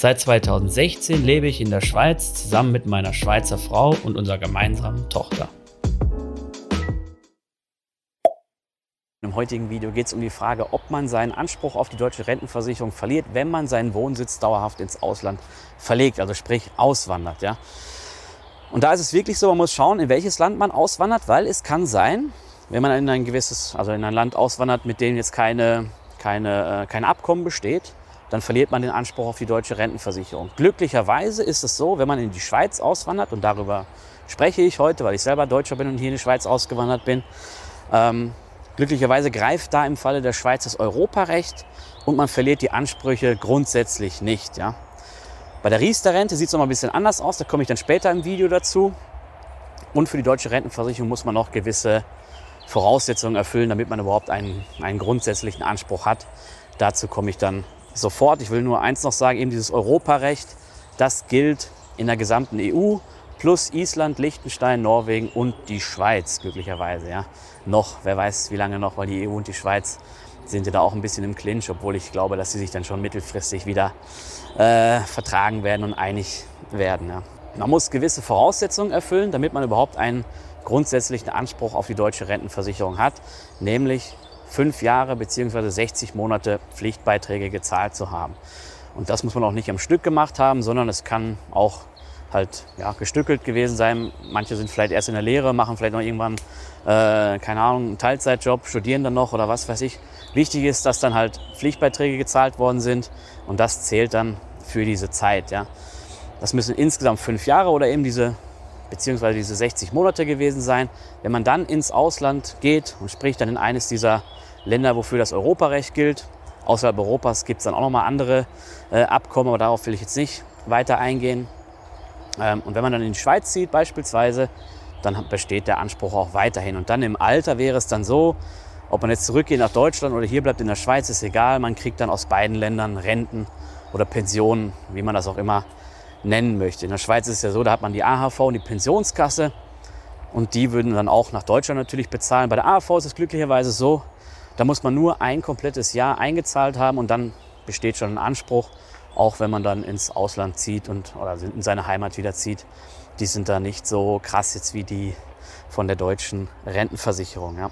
Seit 2016 lebe ich in der Schweiz zusammen mit meiner Schweizer Frau und unserer gemeinsamen Tochter. Im heutigen Video geht es um die Frage, ob man seinen Anspruch auf die deutsche Rentenversicherung verliert, wenn man seinen Wohnsitz dauerhaft ins Ausland verlegt, also sprich auswandert. Ja? Und da ist es wirklich so, man muss schauen, in welches Land man auswandert, weil es kann sein, wenn man in ein gewisses, also in ein Land auswandert, mit dem jetzt keine, keine, äh, kein Abkommen besteht, dann verliert man den Anspruch auf die deutsche Rentenversicherung. Glücklicherweise ist es so, wenn man in die Schweiz auswandert, und darüber spreche ich heute, weil ich selber Deutscher bin und hier in die Schweiz ausgewandert bin, ähm, glücklicherweise greift da im Falle der Schweiz das Europarecht und man verliert die Ansprüche grundsätzlich nicht. Ja. Bei der Riester-Rente sieht es noch ein bisschen anders aus, da komme ich dann später im Video dazu. Und für die deutsche Rentenversicherung muss man noch gewisse Voraussetzungen erfüllen, damit man überhaupt einen, einen grundsätzlichen Anspruch hat. Dazu komme ich dann sofort. Ich will nur eins noch sagen, eben dieses Europarecht, das gilt in der gesamten EU plus Island, Liechtenstein, Norwegen und die Schweiz glücklicherweise. Ja. Noch, wer weiß wie lange noch, weil die EU und die Schweiz sind ja da auch ein bisschen im Clinch, obwohl ich glaube, dass sie sich dann schon mittelfristig wieder äh, vertragen werden und einig werden. Ja. Man muss gewisse Voraussetzungen erfüllen, damit man überhaupt einen grundsätzlichen Anspruch auf die deutsche Rentenversicherung hat, nämlich fünf Jahre bzw. 60 Monate Pflichtbeiträge gezahlt zu haben. Und das muss man auch nicht am Stück gemacht haben, sondern es kann auch halt ja, gestückelt gewesen sein. Manche sind vielleicht erst in der Lehre, machen vielleicht noch irgendwann, äh, keine Ahnung, einen Teilzeitjob, studieren dann noch oder was weiß ich. Wichtig ist, dass dann halt Pflichtbeiträge gezahlt worden sind und das zählt dann für diese Zeit. Ja. Das müssen insgesamt fünf Jahre oder eben diese beziehungsweise diese 60 Monate gewesen sein. Wenn man dann ins Ausland geht und spricht dann in eines dieser Länder, wofür das Europarecht gilt, außerhalb Europas gibt es dann auch nochmal andere äh, Abkommen, aber darauf will ich jetzt nicht weiter eingehen. Ähm, und wenn man dann in die Schweiz zieht beispielsweise, dann besteht der Anspruch auch weiterhin. Und dann im Alter wäre es dann so, ob man jetzt zurückgeht nach Deutschland oder hier bleibt in der Schweiz, ist egal. Man kriegt dann aus beiden Ländern Renten oder Pensionen, wie man das auch immer nennen möchte. In der Schweiz ist es ja so, da hat man die AHV und die Pensionskasse und die würden dann auch nach Deutschland natürlich bezahlen. Bei der AHV ist es glücklicherweise so, da muss man nur ein komplettes Jahr eingezahlt haben und dann besteht schon ein Anspruch, auch wenn man dann ins Ausland zieht und, oder in seine Heimat wieder zieht. Die sind da nicht so krass jetzt wie die von der deutschen Rentenversicherung. Ja.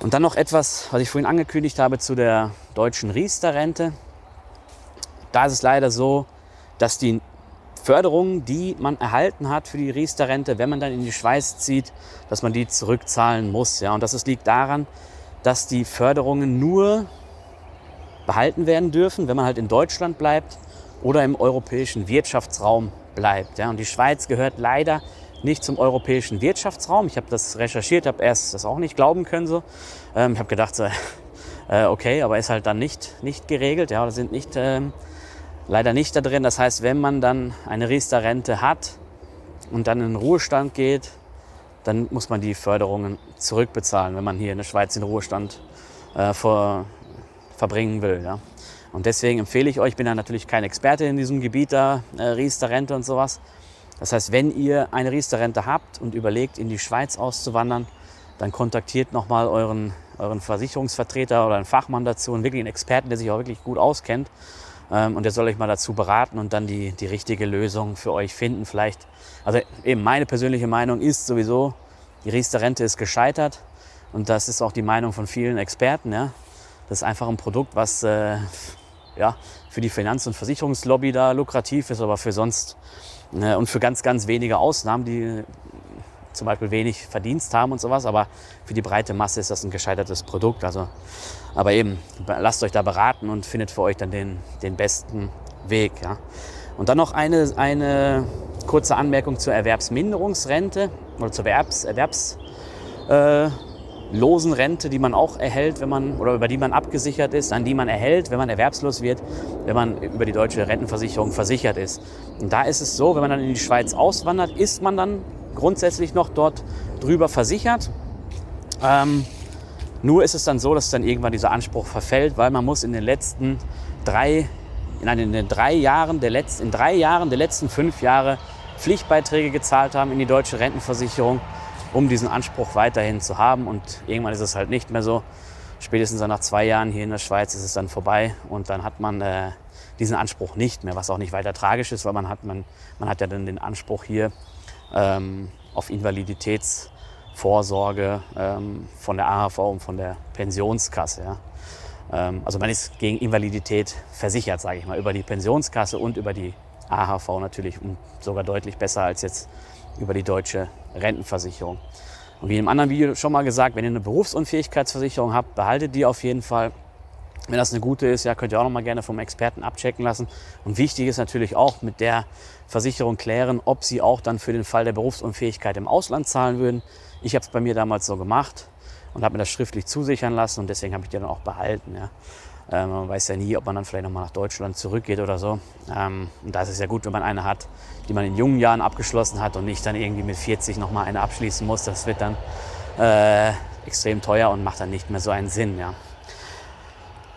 Und dann noch etwas, was ich vorhin angekündigt habe zu der deutschen Riester-Rente. Da ist es leider so, dass die Förderungen, die man erhalten hat für die Riester-Rente, wenn man dann in die Schweiz zieht, dass man die zurückzahlen muss. Ja. Und das liegt daran, dass die Förderungen nur behalten werden dürfen, wenn man halt in Deutschland bleibt oder im europäischen Wirtschaftsraum bleibt. Ja. Und die Schweiz gehört leider nicht zum europäischen Wirtschaftsraum. Ich habe das recherchiert, habe erst das auch nicht glauben können. So. Ähm, ich habe gedacht, so, äh, okay, aber ist halt dann nicht, nicht geregelt. Ja, oder sind nicht ähm, leider nicht da drin. Das heißt, wenn man dann eine Riester-Rente hat und dann in den Ruhestand geht, dann muss man die Förderungen zurückbezahlen, wenn man hier in der Schweiz den Ruhestand äh, vor, verbringen will. Ja. Und deswegen empfehle ich euch, ich bin ja natürlich kein Experte in diesem Gebiet da, äh, Riester-Rente und sowas. Das heißt, wenn ihr eine Riester-Rente habt und überlegt, in die Schweiz auszuwandern, dann kontaktiert nochmal euren, euren Versicherungsvertreter oder einen Fachmann dazu einen Experten, der sich auch wirklich gut auskennt und der soll euch mal dazu beraten und dann die, die richtige Lösung für euch finden. Vielleicht, also eben meine persönliche Meinung ist sowieso, die Riester-Rente ist gescheitert. Und das ist auch die Meinung von vielen Experten. Ja. Das ist einfach ein Produkt, was äh, ja, für die Finanz- und Versicherungslobby da lukrativ ist, aber für sonst äh, und für ganz, ganz wenige Ausnahmen, die zum Beispiel wenig Verdienst haben und sowas. Aber für die breite Masse ist das ein gescheitertes Produkt. Also aber eben, lasst euch da beraten und findet für euch dann den, den besten Weg. Ja. Und dann noch eine, eine kurze Anmerkung zur Erwerbsminderungsrente oder zur Erwerbs, Erwerbs, äh, Rente, die man auch erhält, wenn man oder über die man abgesichert ist, an die man erhält, wenn man erwerbslos wird, wenn man über die deutsche Rentenversicherung versichert ist. Und da ist es so, wenn man dann in die Schweiz auswandert, ist man dann grundsätzlich noch dort drüber versichert. Ähm, nur ist es dann so, dass dann irgendwann dieser Anspruch verfällt, weil man muss in den letzten drei, in den drei Jahren der letzten, in drei Jahren der letzten fünf Jahre Pflichtbeiträge gezahlt haben in die deutsche Rentenversicherung um diesen Anspruch weiterhin zu haben. Und irgendwann ist es halt nicht mehr so. Spätestens nach zwei Jahren hier in der Schweiz ist es dann vorbei und dann hat man äh, diesen Anspruch nicht mehr, was auch nicht weiter tragisch ist, weil man hat, man, man hat ja dann den Anspruch hier ähm, auf Invaliditätsvorsorge ähm, von der AHV und von der Pensionskasse. Ja. Ähm, also man ist gegen Invalidität versichert, sage ich mal, über die Pensionskasse und über die AHV natürlich und sogar deutlich besser als jetzt über die deutsche Rentenversicherung. Und wie im anderen Video schon mal gesagt, wenn ihr eine Berufsunfähigkeitsversicherung habt, behaltet die auf jeden Fall. Wenn das eine gute ist, ja, könnt ihr auch noch mal gerne vom Experten abchecken lassen. Und wichtig ist natürlich auch mit der Versicherung klären, ob sie auch dann für den Fall der Berufsunfähigkeit im Ausland zahlen würden. Ich habe es bei mir damals so gemacht und habe mir das schriftlich zusichern lassen und deswegen habe ich die dann auch behalten. Ja. Ähm, man weiß ja nie, ob man dann vielleicht nochmal nach Deutschland zurückgeht oder so. Ähm, und da ist es ja gut, wenn man eine hat, die man in jungen Jahren abgeschlossen hat und nicht dann irgendwie mit 40 nochmal eine abschließen muss. Das wird dann äh, extrem teuer und macht dann nicht mehr so einen Sinn. Ja.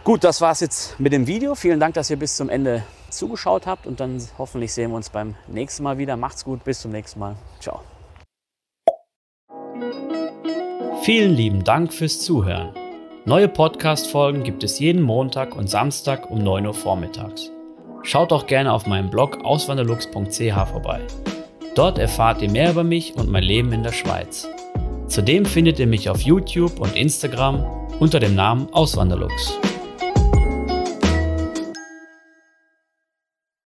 Gut, das war es jetzt mit dem Video. Vielen Dank, dass ihr bis zum Ende zugeschaut habt und dann hoffentlich sehen wir uns beim nächsten Mal wieder. Macht's gut, bis zum nächsten Mal. Ciao. Vielen lieben Dank fürs Zuhören. Neue Podcast-Folgen gibt es jeden Montag und Samstag um 9 Uhr vormittags. Schaut auch gerne auf meinem Blog auswanderlux.ch vorbei. Dort erfahrt ihr mehr über mich und mein Leben in der Schweiz. Zudem findet ihr mich auf YouTube und Instagram unter dem Namen Auswanderlux.